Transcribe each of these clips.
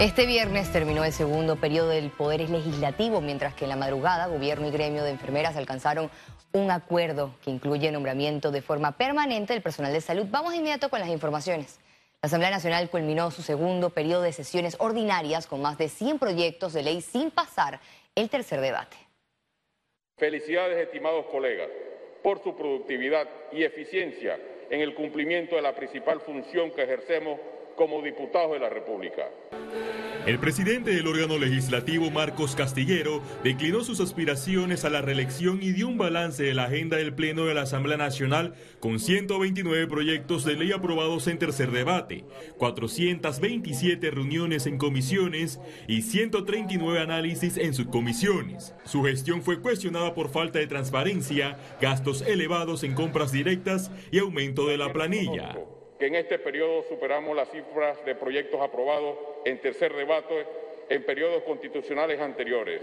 Este viernes terminó el segundo periodo del Poder Legislativo, mientras que en la madrugada gobierno y gremio de enfermeras alcanzaron un acuerdo que incluye nombramiento de forma permanente del personal de salud. Vamos de inmediato con las informaciones. La Asamblea Nacional culminó su segundo periodo de sesiones ordinarias con más de 100 proyectos de ley sin pasar el tercer debate. Felicidades, estimados colegas, por su productividad y eficiencia en el cumplimiento de la principal función que ejercemos como diputados de la República. El presidente del órgano legislativo, Marcos Castillero, declinó sus aspiraciones a la reelección y dio un balance de la agenda del Pleno de la Asamblea Nacional con 129 proyectos de ley aprobados en tercer debate, 427 reuniones en comisiones y 139 análisis en subcomisiones. Su gestión fue cuestionada por falta de transparencia, gastos elevados en compras directas y aumento de la planilla que en este periodo superamos las cifras de proyectos aprobados en tercer debate en periodos constitucionales anteriores.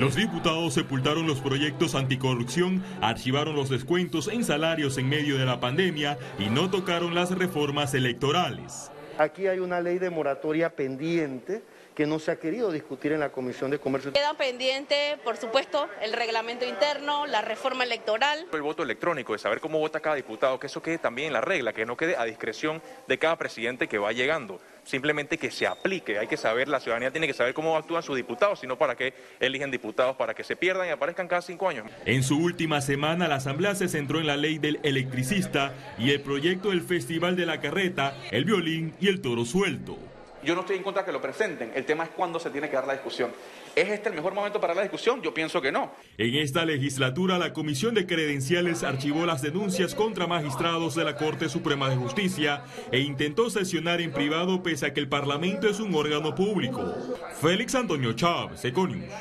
Los diputados sepultaron los proyectos anticorrupción, archivaron los descuentos en salarios en medio de la pandemia y no tocaron las reformas electorales. Aquí hay una ley de moratoria pendiente que no se ha querido discutir en la Comisión de Comercio. Queda pendiente, por supuesto, el reglamento interno, la reforma electoral. El voto electrónico, de saber cómo vota cada diputado, que eso quede también en la regla, que no quede a discreción de cada presidente que va llegando. Simplemente que se aplique, hay que saber, la ciudadanía tiene que saber cómo actúan sus diputados, sino para qué eligen diputados, para que se pierdan y aparezcan cada cinco años. En su última semana, la Asamblea se centró en la ley del electricista y el proyecto del Festival de la Carreta, el violín y el toro suelto. Yo no estoy en contra de que lo presenten, el tema es cuándo se tiene que dar la discusión. ¿Es este el mejor momento para la discusión? Yo pienso que no. En esta legislatura, la Comisión de Credenciales archivó las denuncias contra magistrados de la Corte Suprema de Justicia e intentó sesionar en privado pese a que el Parlamento es un órgano público. Félix Antonio Chávez, Econius.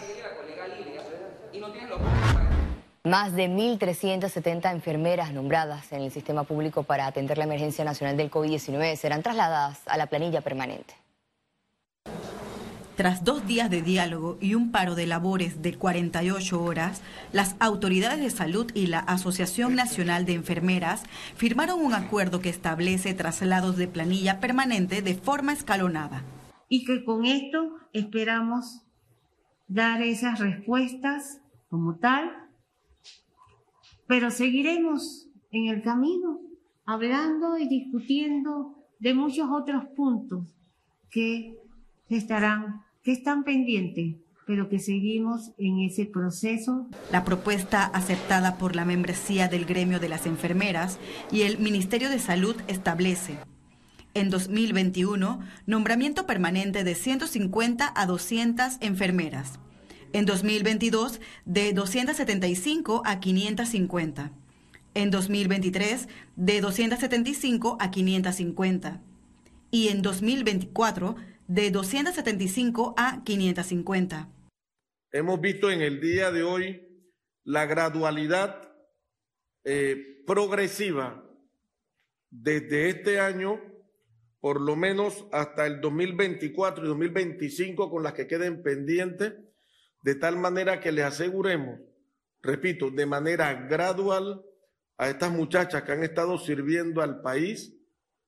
Más de 1.370 enfermeras nombradas en el sistema público para atender la emergencia nacional del COVID-19 serán trasladadas a la planilla permanente. Tras dos días de diálogo y un paro de labores de 48 horas, las autoridades de salud y la Asociación Nacional de Enfermeras firmaron un acuerdo que establece traslados de planilla permanente de forma escalonada. Y que con esto esperamos dar esas respuestas como tal, pero seguiremos en el camino hablando y discutiendo de muchos otros puntos que estarán que están pendientes, pero que seguimos en ese proceso. La propuesta aceptada por la membresía del gremio de las enfermeras y el Ministerio de Salud establece en 2021 nombramiento permanente de 150 a 200 enfermeras. En 2022 de 275 a 550. En 2023 de 275 a 550. Y en 2024 de 275 a 550. Hemos visto en el día de hoy la gradualidad eh, progresiva desde este año, por lo menos hasta el 2024 y 2025, con las que queden pendientes, de tal manera que les aseguremos, repito, de manera gradual a estas muchachas que han estado sirviendo al país,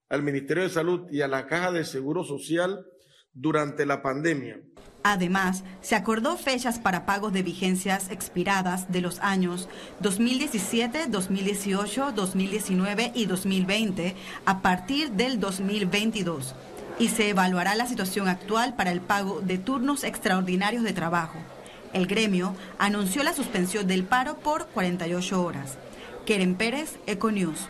al Ministerio de Salud y a la Caja de Seguro Social, durante la pandemia. Además, se acordó fechas para pagos de vigencias expiradas de los años 2017, 2018, 2019 y 2020 a partir del 2022 y se evaluará la situación actual para el pago de turnos extraordinarios de trabajo. El gremio anunció la suspensión del paro por 48 horas. Keren Pérez, Econews.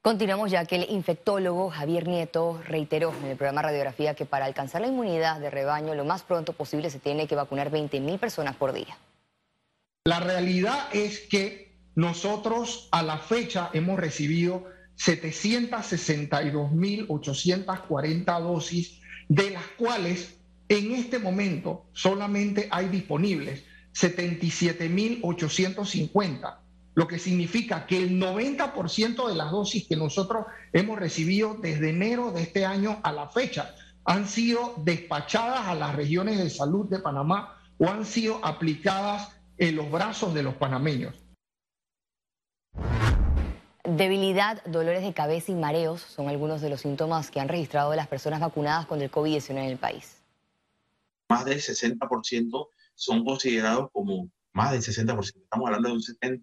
Continuamos ya que el infectólogo Javier Nieto reiteró en el programa Radiografía que para alcanzar la inmunidad de rebaño lo más pronto posible se tiene que vacunar 20 mil personas por día. La realidad es que nosotros a la fecha hemos recibido 762.840 dosis, de las cuales en este momento solamente hay disponibles 77.850 lo que significa que el 90% de las dosis que nosotros hemos recibido desde enero de este año a la fecha han sido despachadas a las regiones de salud de Panamá o han sido aplicadas en los brazos de los panameños. Debilidad, dolores de cabeza y mareos son algunos de los síntomas que han registrado las personas vacunadas contra el COVID-19 en el país. Más del 60% son considerados como, más del 60%, estamos hablando de un 70%,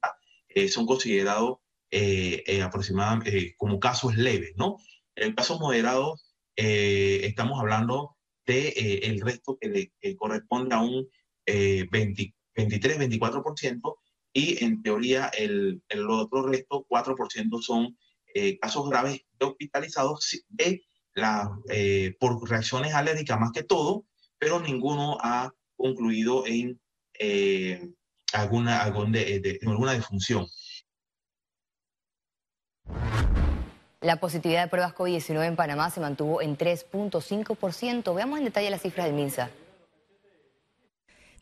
eh, son considerados eh, eh, aproximadamente como casos leves, ¿no? En casos moderados estamos hablando de resto que, le, corresponde a un 23-24%, y en teoría el, el otro resto, 4%, son eh, casos graves de hospitalizados de la, eh, por reacciones alérgicas más que todo, pero ninguno ha concluido en eh, alguna, algún de, alguna disfunción. La positividad de pruebas COVID-19 en Panamá se mantuvo en 3.5%. Veamos en detalle las cifras del MINSA.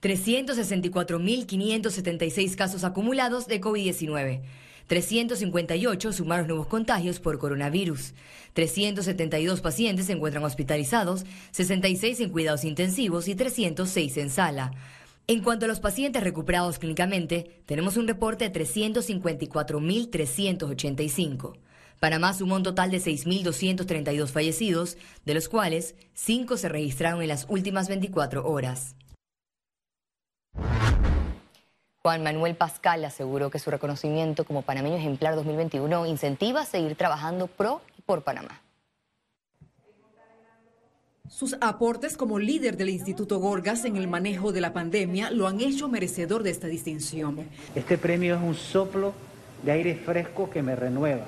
364.576 casos acumulados de COVID-19. 358 sumaron nuevos contagios por coronavirus. 372 pacientes se encuentran hospitalizados, 66 en cuidados intensivos y 306 en sala. En cuanto a los pacientes recuperados clínicamente, tenemos un reporte de 354.385. Panamá sumó un total de 6.232 fallecidos, de los cuales 5 se registraron en las últimas 24 horas. Juan Manuel Pascal aseguró que su reconocimiento como panameño ejemplar 2021 incentiva a seguir trabajando pro y por Panamá. Sus aportes como líder del Instituto Gorgas en el manejo de la pandemia lo han hecho merecedor de esta distinción. Este premio es un soplo de aire fresco que me renueva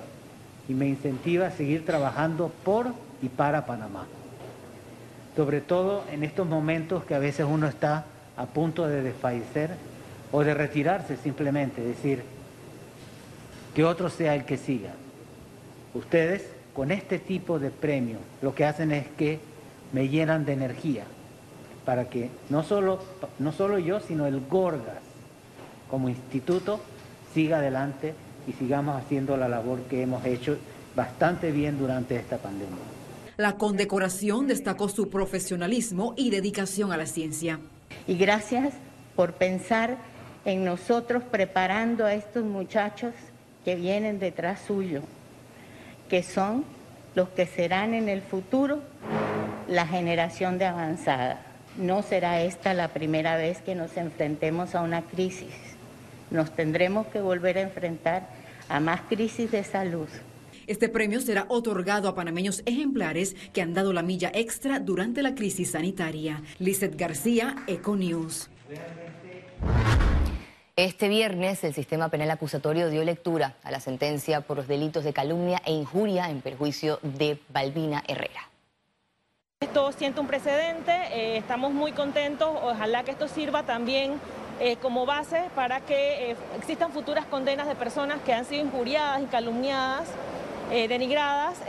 y me incentiva a seguir trabajando por y para Panamá. Sobre todo en estos momentos que a veces uno está a punto de desfallecer o de retirarse simplemente, decir, que otro sea el que siga. Ustedes con este tipo de premio lo que hacen es que me llenan de energía para que no solo, no solo yo, sino el Gorgas como instituto siga adelante y sigamos haciendo la labor que hemos hecho bastante bien durante esta pandemia. La condecoración destacó su profesionalismo y dedicación a la ciencia. Y gracias por pensar en nosotros preparando a estos muchachos que vienen detrás suyo, que son los que serán en el futuro la generación de avanzada. No será esta la primera vez que nos enfrentemos a una crisis. Nos tendremos que volver a enfrentar a más crisis de salud. Este premio será otorgado a panameños ejemplares que han dado la milla extra durante la crisis sanitaria. Lizeth García, Econews. Este viernes, el sistema penal acusatorio dio lectura a la sentencia por los delitos de calumnia e injuria en perjuicio de Balbina Herrera. Esto siente un precedente, eh, estamos muy contentos, ojalá que esto sirva también eh, como base para que eh, existan futuras condenas de personas que han sido injuriadas calumniadas, denigradas,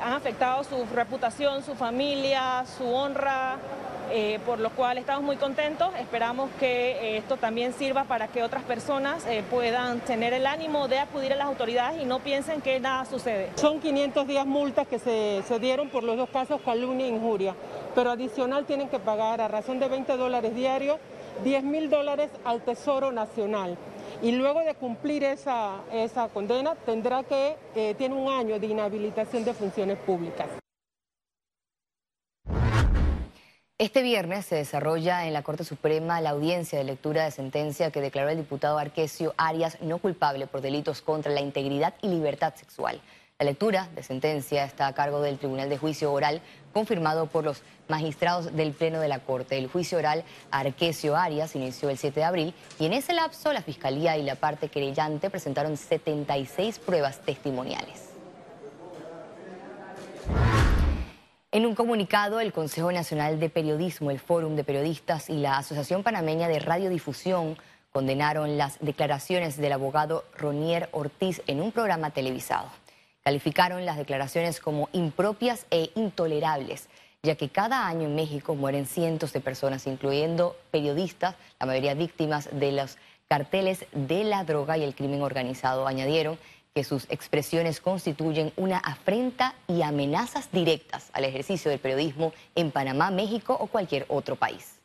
han afectado su reputación, su familia, su honra, eh, por lo cual estamos muy contentos. Esperamos que eh, esto también sirva para que otras personas eh, puedan tener el ánimo de acudir a las autoridades y no piensen que nada sucede. Son 500 días multas que se, se dieron por los dos casos calumnia e injuria, pero adicional tienen que pagar a razón de 20 dólares diarios 10 mil dólares al Tesoro Nacional. Y luego de cumplir esa, esa condena, tendrá que, tiene un año de inhabilitación de funciones públicas. Este viernes se desarrolla en la Corte Suprema la audiencia de lectura de sentencia que declaró el diputado Arquesio Arias no culpable por delitos contra la integridad y libertad sexual. La lectura de sentencia está a cargo del Tribunal de Juicio Oral, confirmado por los magistrados del Pleno de la Corte. El juicio oral Arquesio Arias inició el 7 de abril y en ese lapso la Fiscalía y la parte querellante presentaron 76 pruebas testimoniales. En un comunicado, el Consejo Nacional de Periodismo, el Fórum de Periodistas y la Asociación Panameña de Radiodifusión condenaron las declaraciones del abogado Ronier Ortiz en un programa televisado. Calificaron las declaraciones como impropias e intolerables, ya que cada año en México mueren cientos de personas, incluyendo periodistas, la mayoría víctimas de los carteles de la droga y el crimen organizado. Añadieron que sus expresiones constituyen una afrenta y amenazas directas al ejercicio del periodismo en Panamá, México o cualquier otro país.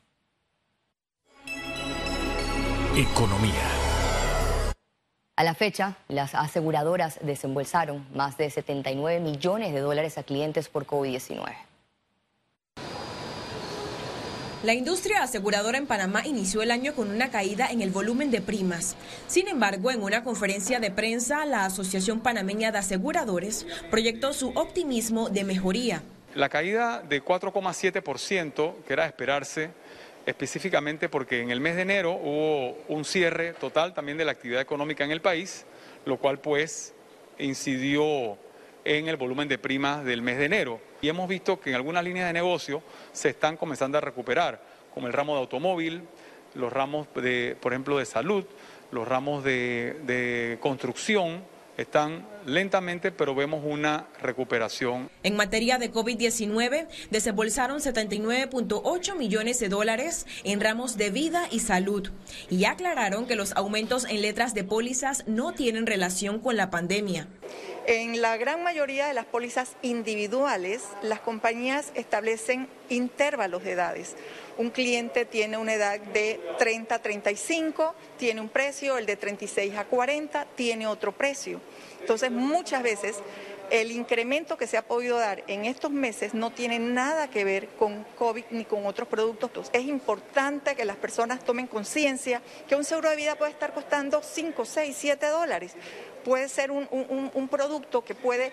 Economía. A la fecha, las aseguradoras desembolsaron más de 79 millones de dólares a clientes por COVID-19. La industria aseguradora en Panamá inició el año con una caída en el volumen de primas. Sin embargo, en una conferencia de prensa, la Asociación Panameña de Aseguradores proyectó su optimismo de mejoría. La caída de 4,7%, que era esperarse, específicamente porque en el mes de enero hubo un cierre total también de la actividad económica en el país, lo cual pues incidió en el volumen de primas del mes de enero. Y hemos visto que en algunas líneas de negocio se están comenzando a recuperar, como el ramo de automóvil, los ramos, de, por ejemplo, de salud, los ramos de, de construcción, están lentamente, pero vemos una recuperación. En materia de COVID-19, desembolsaron 79.8 millones de dólares en ramos de vida y salud y aclararon que los aumentos en letras de pólizas no tienen relación con la pandemia. En la gran mayoría de las pólizas individuales, las compañías establecen intervalos de edades. Un cliente tiene una edad de 30 a 35, tiene un precio, el de 36 a 40 tiene otro precio. Entonces, muchas veces el incremento que se ha podido dar en estos meses no tiene nada que ver con COVID ni con otros productos. Es importante que las personas tomen conciencia que un seguro de vida puede estar costando 5, 6, 7 dólares puede ser un, producto que puede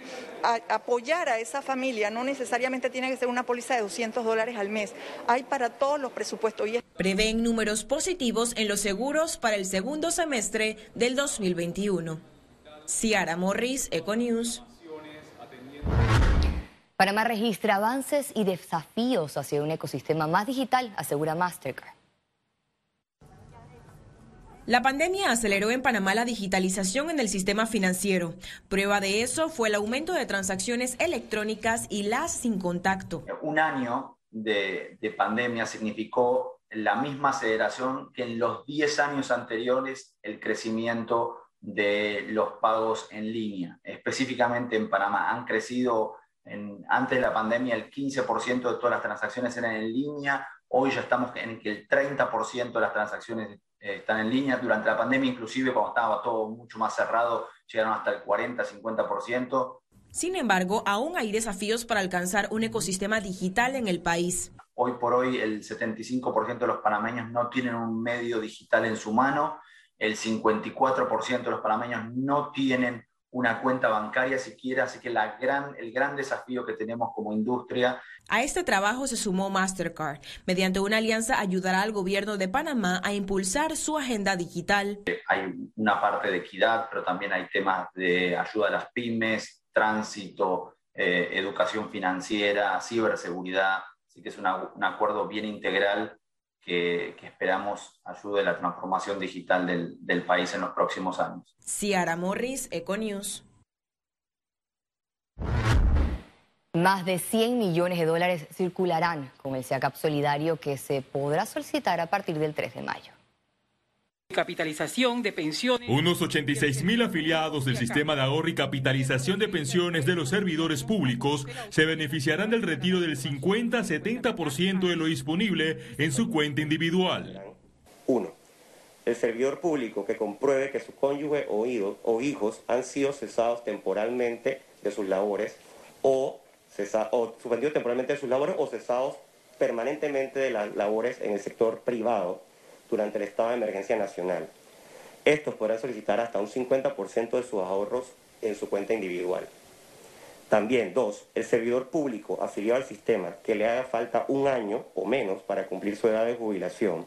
apoyar a esa familia, no necesariamente tiene que ser una póliza de 200 dólares al mes, hay para todos los presupuestos. Y Prevén números positivos en los seguros para el segundo semestre del 2021. Ciara Morris, Econews. Panamá registra avances y desafíos hacia un ecosistema más digital, asegura Mastercard. La pandemia aceleró en Panamá la digitalización en el sistema financiero. Prueba de eso fue el aumento de transacciones electrónicas y las sin contacto. Un año de, pandemia significó la misma aceleración que en los 10 años anteriores el crecimiento de los pagos en línea. Específicamente en Panamá han crecido en, antes de la pandemia el 15% de todas las transacciones eran en línea. Hoy ya estamos en que el 30% de las transacciones eh, están en línea. Durante la pandemia, inclusive cuando estaba todo mucho más cerrado, llegaron hasta el 40-50%. Sin embargo, aún hay desafíos para alcanzar un ecosistema digital en el país. Hoy por hoy, el 75% de los panameños no tienen un medio digital en su mano, el 54% de los panameños no tienen una cuenta bancaria siquiera, así que la gran, el gran desafío que tenemos como industria. A este trabajo se sumó Mastercard. Mediante una alianza ayudará al gobierno de Panamá a impulsar su agenda digital. Hay una parte de equidad, pero también hay temas de ayuda a las pymes, tránsito, eh, educación financiera, ciberseguridad. Así que es un acuerdo bien integral que, esperamos ayude a la transformación digital del, del, país en los próximos años. Ciara Morris, Econews. Más de 100 millones de dólares circularán con el SEACAP solidario que se podrá solicitar a partir del 3 de mayo capitalización de pensiones. Unos 86 mil afiliados del sistema de ahorro y capitalización de pensiones de los servidores públicos se beneficiarán del retiro del 50-70% de lo disponible en su cuenta individual. Uno, el servidor público que compruebe que su cónyuge o, o hijos han sido cesados temporalmente de sus labores o, o suspendidos temporalmente de sus labores o cesados permanentemente de las labores en el sector privado durante el estado de emergencia nacional. Estos podrán solicitar hasta un 50% de sus ahorros en su cuenta individual. También, dos, el servidor público afiliado al sistema que le haga falta un año o menos para cumplir su edad de jubilación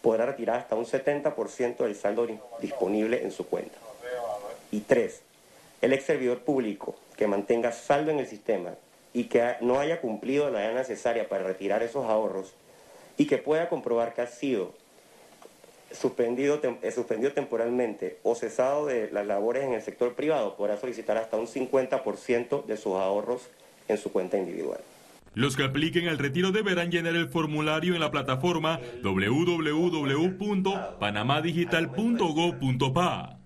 podrá retirar hasta un 70% del saldo disponible en su cuenta. Y tres, el ex servidor público que mantenga saldo en el sistema y que no haya cumplido la edad necesaria para retirar esos ahorros y que pueda comprobar que ha sido suspendido, eh, suspendido temporalmente o cesado de las labores en el sector privado podrá solicitar hasta un 50% de sus ahorros en su cuenta individual. Los que apliquen el retiro deberán llenar el formulario en la plataforma www.panamadigital.gov.pa.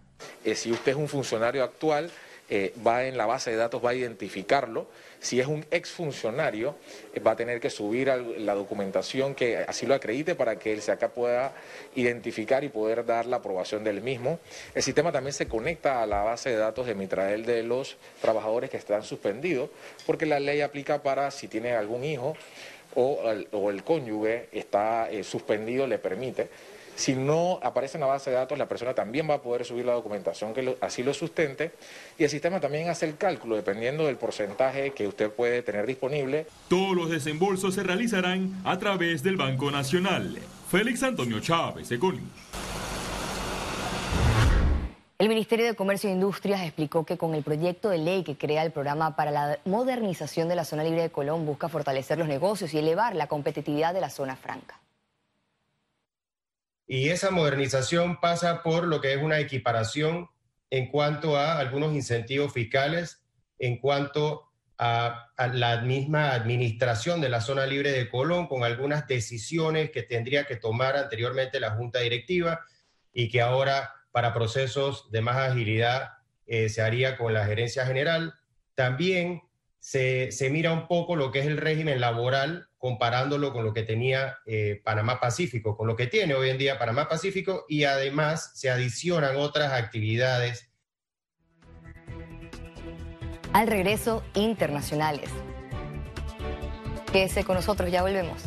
Eh, si usted es un funcionario actual, eh, va en la base de datos, va a identificarlo. Si es un exfuncionario, eh, va a tener que subir la documentación que así lo acredite para que el SEACA pueda identificar y poder dar la aprobación del mismo. El sistema también se conecta a la base de datos de Mitrael de los trabajadores que están suspendidos, porque la ley aplica para si tiene algún hijo o el, cónyuge está eh, suspendido, le permite. Si no aparece en la base de datos, la persona también va a poder subir la documentación que así lo sustente y el sistema también hace el cálculo dependiendo del porcentaje que usted puede tener disponible. Todos los desembolsos se realizarán a través del Banco Nacional. Félix Antonio Chávez, Econius. El Ministerio de Comercio e Industrias explicó que con el proyecto de ley que crea el programa para la modernización de la zona libre de Colón busca fortalecer los negocios y elevar la competitividad de la zona franca. Y esa modernización pasa por lo que es una equiparación en cuanto a algunos incentivos fiscales, en cuanto a, la misma administración de la zona libre de Colón, con algunas decisiones que tendría que tomar anteriormente la Junta Directiva y que ahora para procesos de más agilidad eh, se haría con la gerencia general. También se, mira un poco lo que es el régimen laboral comparándolo con lo que tenía eh, Panamá Pacífico, con lo que tiene hoy en día Panamá Pacífico y además se adicionan otras actividades. Al regreso, internacionales. Quédese con nosotros, ya volvemos.